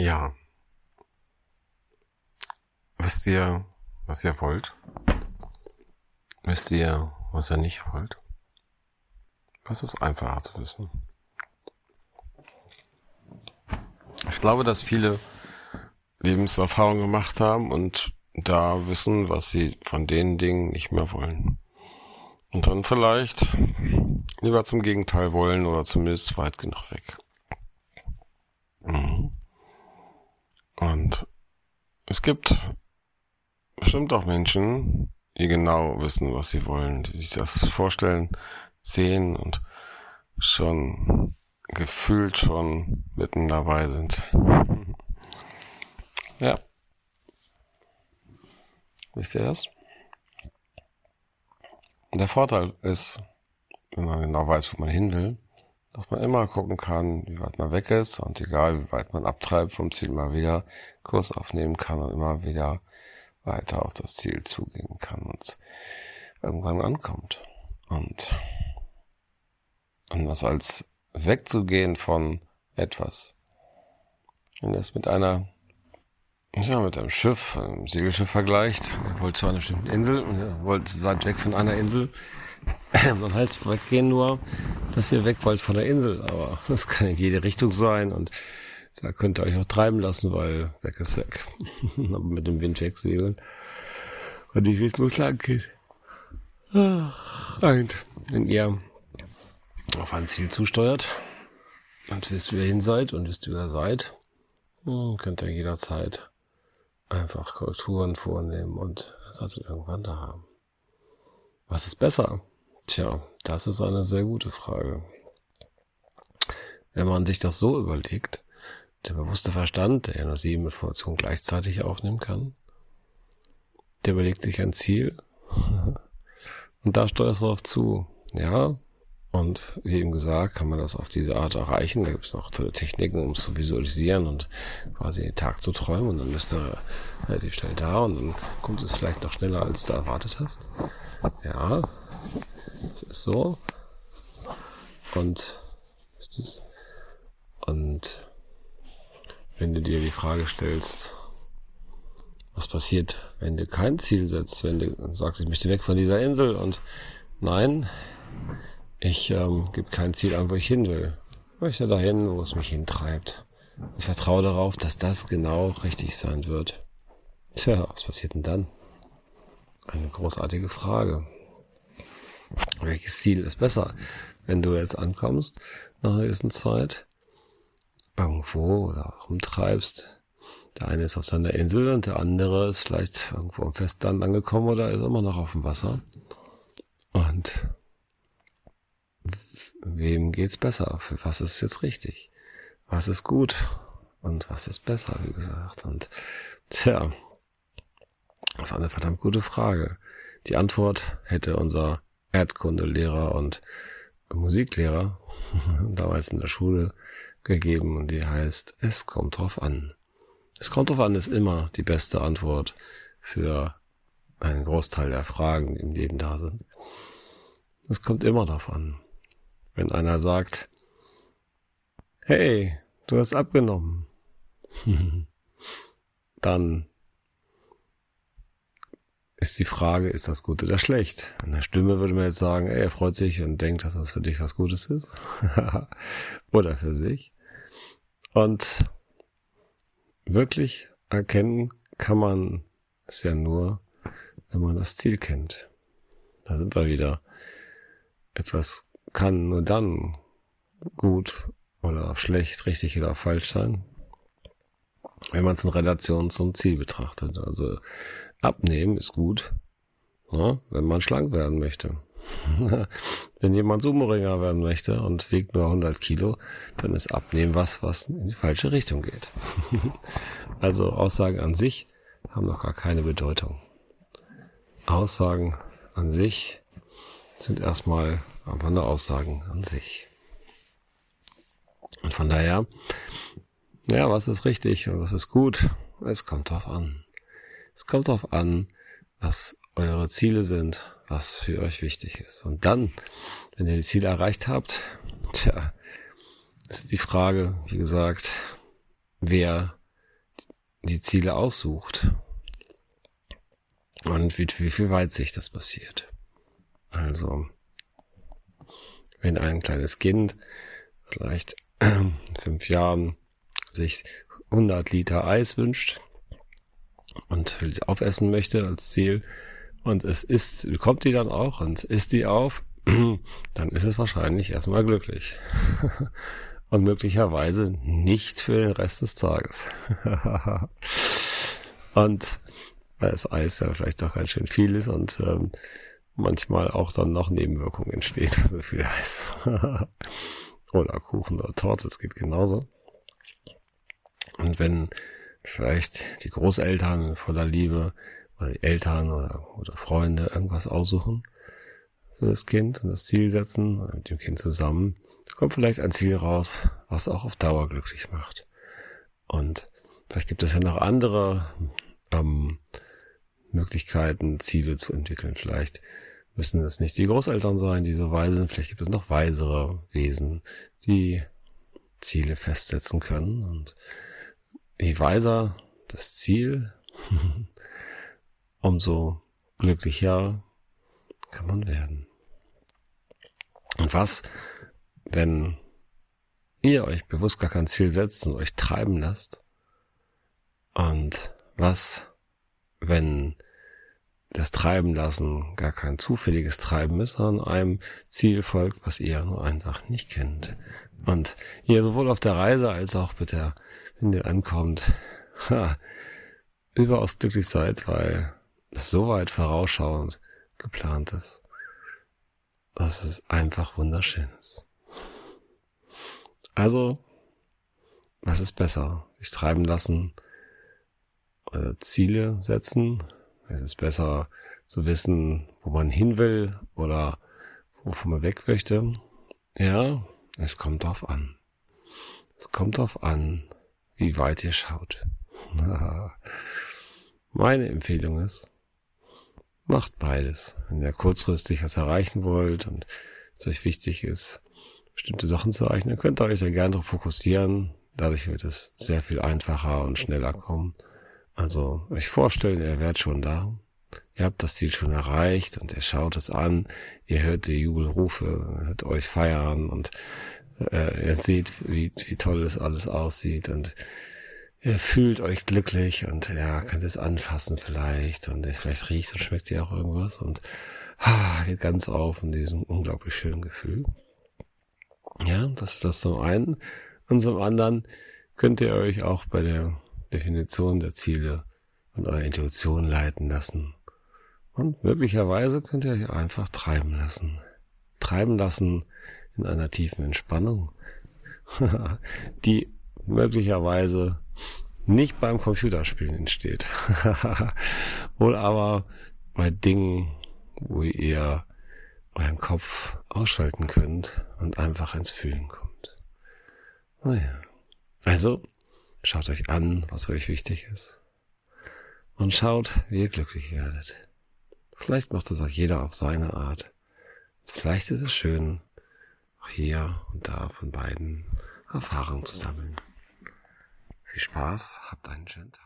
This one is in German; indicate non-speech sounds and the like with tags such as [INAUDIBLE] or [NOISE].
Ja. Wisst ihr, was ihr wollt? Wisst ihr, was ihr nicht wollt? Das ist einfacher zu wissen. Ich glaube, dass viele Lebenserfahrungen gemacht haben und da wissen, was sie von den Dingen nicht mehr wollen. Und dann vielleicht lieber zum Gegenteil wollen oder zumindest weit genug weg. Mhm. Und es gibt bestimmt auch Menschen, die genau wissen, was sie wollen, die sich das vorstellen, sehen und schon gefühlt schon mitten dabei sind. [LAUGHS] ja. Wisst ihr das? Der Vorteil ist, wenn man genau weiß, wo man hin will, dass man immer gucken kann, wie weit man weg ist und egal wie weit man abtreibt vom Ziel mal wieder Kurs aufnehmen kann und immer wieder weiter auf das Ziel zugehen kann und irgendwann ankommt. Und anders als wegzugehen von etwas. Wenn das mit einer, ja, mit einem Schiff, einem Segelschiff vergleicht, er wollte zu einer bestimmten Insel und er wollte seid weg von einer Insel, dann heißt weggehen nur, dass ihr weg wollt von der Insel, aber das kann in jede Richtung sein und da könnt ihr euch auch treiben lassen, weil weg ist weg. [LAUGHS] aber mit dem Wind wegsegeln. Und nicht, wie es loslang geht. Und wenn ihr auf ein Ziel zusteuert und wisst, wie ihr hin seid und wisst, wie ihr seid, könnt ihr jederzeit einfach Korrekturen vornehmen und ihr irgendwann da haben. Was ist besser? Tja, das ist eine sehr gute Frage. Wenn man sich das so überlegt, der bewusste Verstand, der ja nur sieben Informationen gleichzeitig aufnehmen kann, der überlegt sich ein Ziel [LAUGHS] und da steuerst du darauf zu. Ja, und wie eben gesagt, kann man das auf diese Art erreichen. Da gibt es noch tolle Techniken, um es zu visualisieren und quasi den Tag zu träumen. Und dann bist du relativ schnell da und dann kommt es vielleicht noch schneller, als du erwartet hast. Ja, so. Und, ist das? und wenn du dir die Frage stellst, was passiert, wenn du kein Ziel setzt, wenn du sagst, ich möchte weg von dieser Insel und nein, ich ähm, gebe kein Ziel an, wo ich hin will. Ich möchte dahin, wo es mich hintreibt. Ich vertraue darauf, dass das genau richtig sein wird. Tja, was passiert denn dann? Eine großartige Frage. Welches Ziel ist besser? Wenn du jetzt ankommst, nach einer gewissen Zeit, irgendwo oder rumtreibst, der eine ist auf seiner Insel und der andere ist vielleicht irgendwo am Festland angekommen oder ist immer noch auf dem Wasser. Und wem geht's besser? Für was ist jetzt richtig? Was ist gut? Und was ist besser, wie gesagt? Und tja, das ist eine verdammt gute Frage. Die Antwort hätte unser Erdkundelehrer und Musiklehrer [LAUGHS] damals in der Schule gegeben und die heißt, es kommt drauf an. Es kommt drauf an ist immer die beste Antwort für einen Großteil der Fragen, die im Leben da sind. Es kommt immer drauf an. Wenn einer sagt, hey, du hast abgenommen, [LAUGHS] dann ist die Frage, ist das gut oder schlecht? In der Stimme würde man jetzt sagen, ey, er freut sich und denkt, dass das für dich was Gutes ist. [LAUGHS] oder für sich. Und wirklich erkennen kann man es ja nur, wenn man das Ziel kennt. Da sind wir wieder. Etwas kann nur dann gut oder schlecht, richtig oder falsch sein, wenn man es in Relation zum Ziel betrachtet. Also abnehmen ist gut, ja, wenn man schlank werden möchte. [LAUGHS] wenn jemand Sumo-Ringer werden möchte und wiegt nur 100 Kilo, dann ist Abnehmen was, was in die falsche Richtung geht. [LAUGHS] also Aussagen an sich haben noch gar keine Bedeutung. Aussagen an sich sind erstmal aber nur Aussagen an sich. Und von daher, ja, was ist richtig und was ist gut? Es kommt drauf an. Es kommt drauf an, was eure Ziele sind, was für euch wichtig ist. Und dann, wenn ihr die Ziele erreicht habt, tja, ist die Frage, wie gesagt, wer die Ziele aussucht und wie, wie viel Weitsicht das passiert. Also, wenn ein kleines Kind vielleicht [CLEARS THROAT] fünf Jahren sich 100 Liter Eis wünscht und aufessen möchte als Ziel und es ist, kommt die dann auch und isst die auf, [CLEARS THROAT] dann ist es wahrscheinlich erstmal glücklich. [LAUGHS] und möglicherweise nicht für den Rest des Tages. [LAUGHS] und weil das Eis ja vielleicht doch ganz schön viel ist und ähm, manchmal auch dann noch Nebenwirkungen entstehen, [LAUGHS] so viel Eis. oder Kuchen oder Torte, das geht genauso. Und wenn vielleicht die Großeltern voller Liebe oder die Eltern oder, oder Freunde irgendwas aussuchen für das Kind und das Ziel setzen mit dem Kind zusammen, kommt vielleicht ein Ziel raus, was auch auf Dauer glücklich macht. Und vielleicht gibt es ja noch andere ähm, Möglichkeiten, Ziele zu entwickeln. Vielleicht müssen es nicht die Großeltern sein, die so weise sind. Vielleicht gibt es noch weisere Wesen, die Ziele festsetzen können. Und weiser das Ziel, [LAUGHS] umso glücklicher kann man werden. Und was, wenn ihr euch bewusst gar kein Ziel setzt und euch treiben lasst? Und was, wenn das Treiben lassen gar kein zufälliges Treiben ist, sondern einem Ziel folgt, was ihr nur einfach nicht kennt. Und ihr sowohl auf der Reise als auch mit der, wenn ihr ankommt, ha, überaus glücklich seid, weil es so weit vorausschauend geplant ist, dass es einfach wunderschön ist. Also, was ist besser? Sich treiben lassen oder Ziele setzen es ist besser zu wissen, wo man hin will oder wovon man weg möchte. Ja, es kommt drauf an. Es kommt drauf an, wie weit ihr schaut. [LAUGHS] Meine Empfehlung ist, macht beides. Wenn ihr kurzfristig was erreichen wollt und es euch wichtig ist, bestimmte Sachen zu erreichen, dann könnt ihr euch da gerne darauf fokussieren. Dadurch wird es sehr viel einfacher und schneller kommen. Also euch vorstellen, ihr werdet schon da. Ihr habt das Ziel schon erreicht und ihr schaut es an, ihr hört die Jubelrufe, hört euch feiern und äh, ihr seht, wie, wie toll es alles aussieht und ihr fühlt euch glücklich und ja, könnt es anfassen vielleicht und vielleicht riecht und schmeckt ihr auch irgendwas und ah, geht ganz auf in diesem unglaublich schönen Gefühl. Ja, das ist das zum einen. Und zum anderen könnt ihr euch auch bei der Definition der Ziele und eure Intuition leiten lassen. Und möglicherweise könnt ihr euch einfach treiben lassen. Treiben lassen in einer tiefen Entspannung, [LAUGHS] die möglicherweise nicht beim Computerspielen entsteht. [LAUGHS] Wohl aber bei Dingen, wo ihr euren Kopf ausschalten könnt und einfach ins Fühlen kommt. Naja. Also, Schaut euch an, was euch wichtig ist. Und schaut, wie ihr glücklich werdet. Vielleicht macht es auch jeder auf seine Art. Vielleicht ist es schön, auch hier und da von beiden Erfahrungen zu sammeln. Viel Spaß, habt einen schönen Tag.